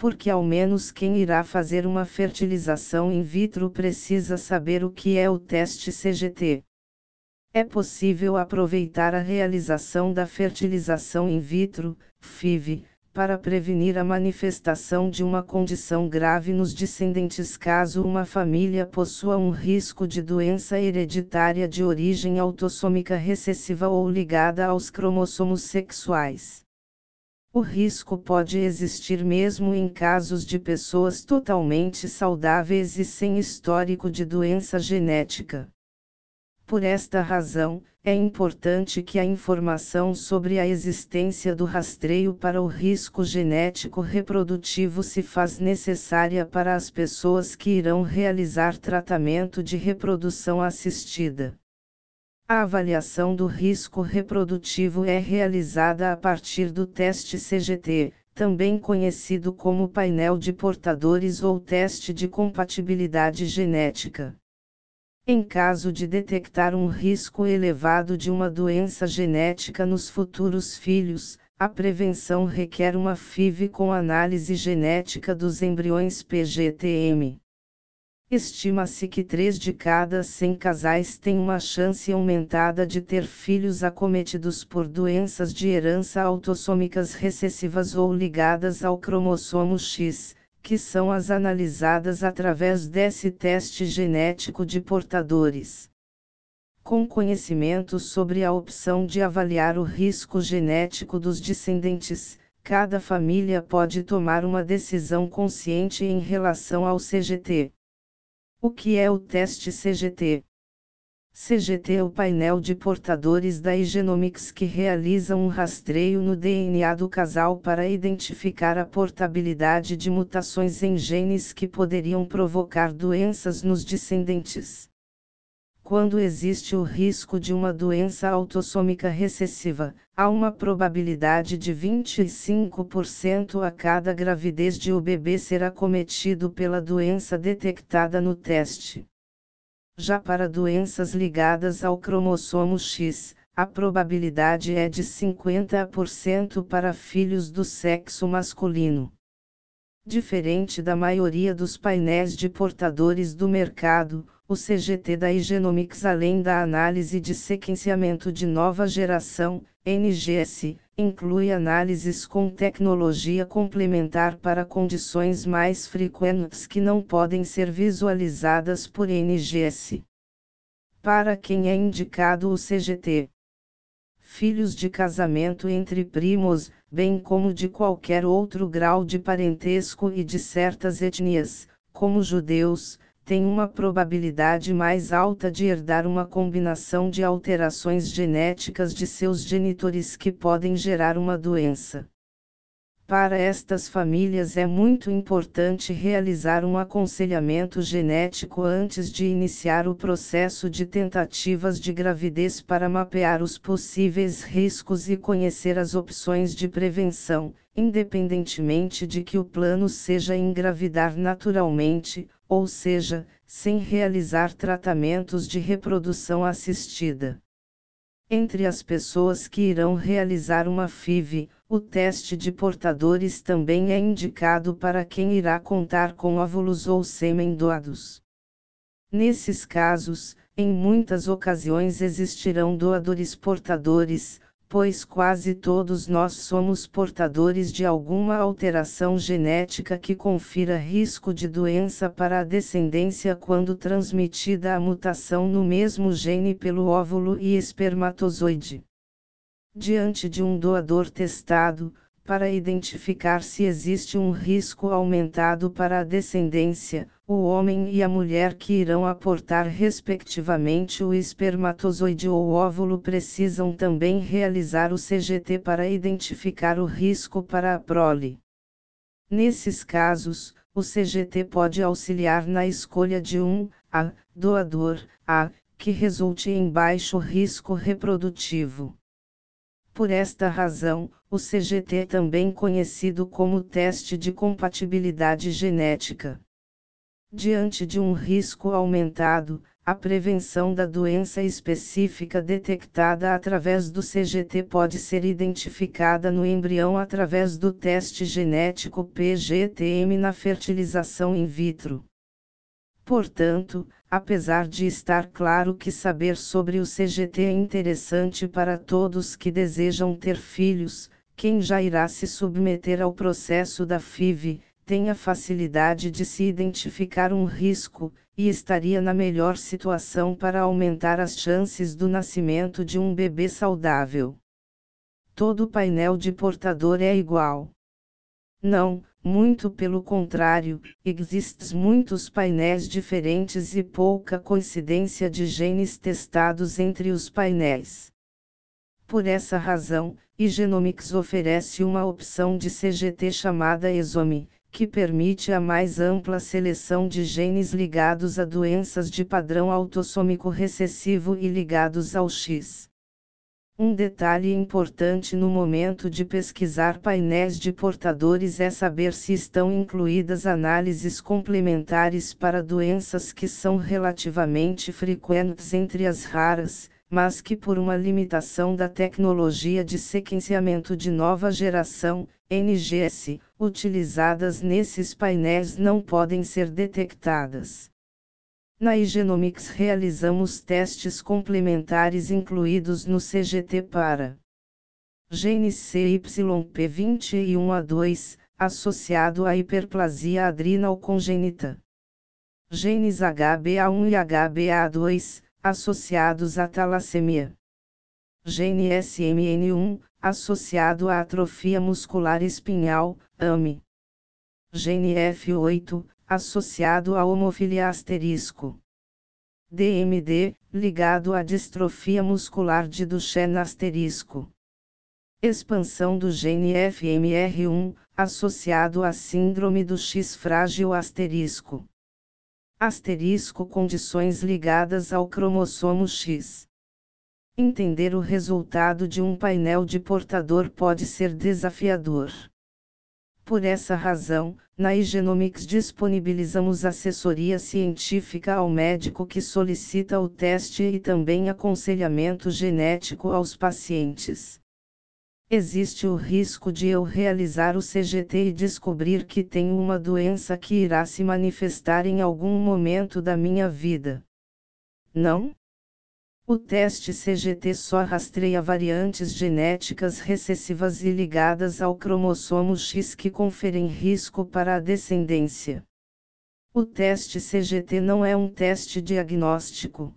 porque ao menos quem irá fazer uma fertilização in vitro precisa saber o que é o teste CGT. É possível aproveitar a realização da fertilização in vitro, FIV, para prevenir a manifestação de uma condição grave nos descendentes caso uma família possua um risco de doença hereditária de origem autossômica recessiva ou ligada aos cromossomos sexuais. O risco pode existir mesmo em casos de pessoas totalmente saudáveis e sem histórico de doença genética. Por esta razão, é importante que a informação sobre a existência do rastreio para o risco genético reprodutivo se faz necessária para as pessoas que irão realizar tratamento de reprodução assistida. A avaliação do risco reprodutivo é realizada a partir do teste CGT, também conhecido como painel de portadores ou teste de compatibilidade genética. Em caso de detectar um risco elevado de uma doença genética nos futuros filhos, a prevenção requer uma FIV com análise genética dos embriões PGTM. Estima-se que 3 de cada 100 casais têm uma chance aumentada de ter filhos acometidos por doenças de herança autossômicas recessivas ou ligadas ao cromossomo X, que são as analisadas através desse teste genético de portadores. Com conhecimento sobre a opção de avaliar o risco genético dos descendentes, cada família pode tomar uma decisão consciente em relação ao CGT. O que é o teste CGT? CGT é o painel de portadores da Igenomics que realiza um rastreio no DNA do casal para identificar a portabilidade de mutações em genes que poderiam provocar doenças nos descendentes. Quando existe o risco de uma doença autossômica recessiva, há uma probabilidade de 25% a cada gravidez de o bebê ser acometido pela doença detectada no teste. Já para doenças ligadas ao cromossomo X, a probabilidade é de 50% para filhos do sexo masculino. Diferente da maioria dos painéis de portadores do mercado, o CGT da Igenomics além da análise de sequenciamento de nova geração, NGS, inclui análises com tecnologia complementar para condições mais frequentes que não podem ser visualizadas por NGS. Para quem é indicado o CGT? Filhos de casamento entre primos, bem como de qualquer outro grau de parentesco e de certas etnias, como judeus, tem uma probabilidade mais alta de herdar uma combinação de alterações genéticas de seus genitores que podem gerar uma doença. Para estas famílias é muito importante realizar um aconselhamento genético antes de iniciar o processo de tentativas de gravidez para mapear os possíveis riscos e conhecer as opções de prevenção, independentemente de que o plano seja engravidar naturalmente, ou seja, sem realizar tratamentos de reprodução assistida. Entre as pessoas que irão realizar uma FIV, o teste de portadores também é indicado para quem irá contar com óvulos ou sêmen doados. Nesses casos, em muitas ocasiões existirão doadores portadores, pois quase todos nós somos portadores de alguma alteração genética que confira risco de doença para a descendência quando transmitida a mutação no mesmo gene pelo óvulo e espermatozoide. Diante de um doador testado, para identificar se existe um risco aumentado para a descendência, o homem e a mulher que irão aportar respectivamente o espermatozoide ou óvulo precisam também realizar o CGT para identificar o risco para a prole. Nesses casos, o CGT pode auxiliar na escolha de um A doador A que resulte em baixo risco reprodutivo. Por esta razão, o CGT é também conhecido como teste de compatibilidade genética. Diante de um risco aumentado, a prevenção da doença específica detectada através do CGT pode ser identificada no embrião através do teste genético PGTM na fertilização in vitro. Portanto, apesar de estar claro que saber sobre o CGT é interessante para todos que desejam ter filhos, quem já irá se submeter ao processo da FIV, tem a facilidade de se identificar um risco, e estaria na melhor situação para aumentar as chances do nascimento de um bebê saudável. Todo painel de portador é igual. Não, muito pelo contrário, existem muitos painéis diferentes e pouca coincidência de genes testados entre os painéis. Por essa razão, Igenomics oferece uma opção de CGT chamada ESOMI, que permite a mais ampla seleção de genes ligados a doenças de padrão autossômico recessivo e ligados ao X. Um detalhe importante no momento de pesquisar painéis de portadores é saber se estão incluídas análises complementares para doenças que são relativamente frequentes entre as raras, mas que por uma limitação da tecnologia de sequenciamento de nova geração, NGS, utilizadas nesses painéis não podem ser detectadas. Na Igenomics realizamos testes complementares incluídos no CGT para gene CYP21A2, associado à hiperplasia adrenal congênita. Genes HbA1 e HbA2, associados à talassemia. Gene SMN1, associado à atrofia muscular espinhal, AME. Gene F8, associado à homofilia asterisco. DMD, ligado à distrofia muscular de Duchenne asterisco. Expansão do gene FMR1, associado à síndrome do X frágil asterisco. Asterisco condições ligadas ao cromossomo X. Entender o resultado de um painel de portador pode ser desafiador. Por essa razão, na Igenomics disponibilizamos assessoria científica ao médico que solicita o teste e também aconselhamento genético aos pacientes. Existe o risco de eu realizar o CGT e descobrir que tenho uma doença que irá se manifestar em algum momento da minha vida. Não? O teste CGT só rastreia variantes genéticas recessivas e ligadas ao cromossomo X que conferem risco para a descendência. O teste CGT não é um teste diagnóstico.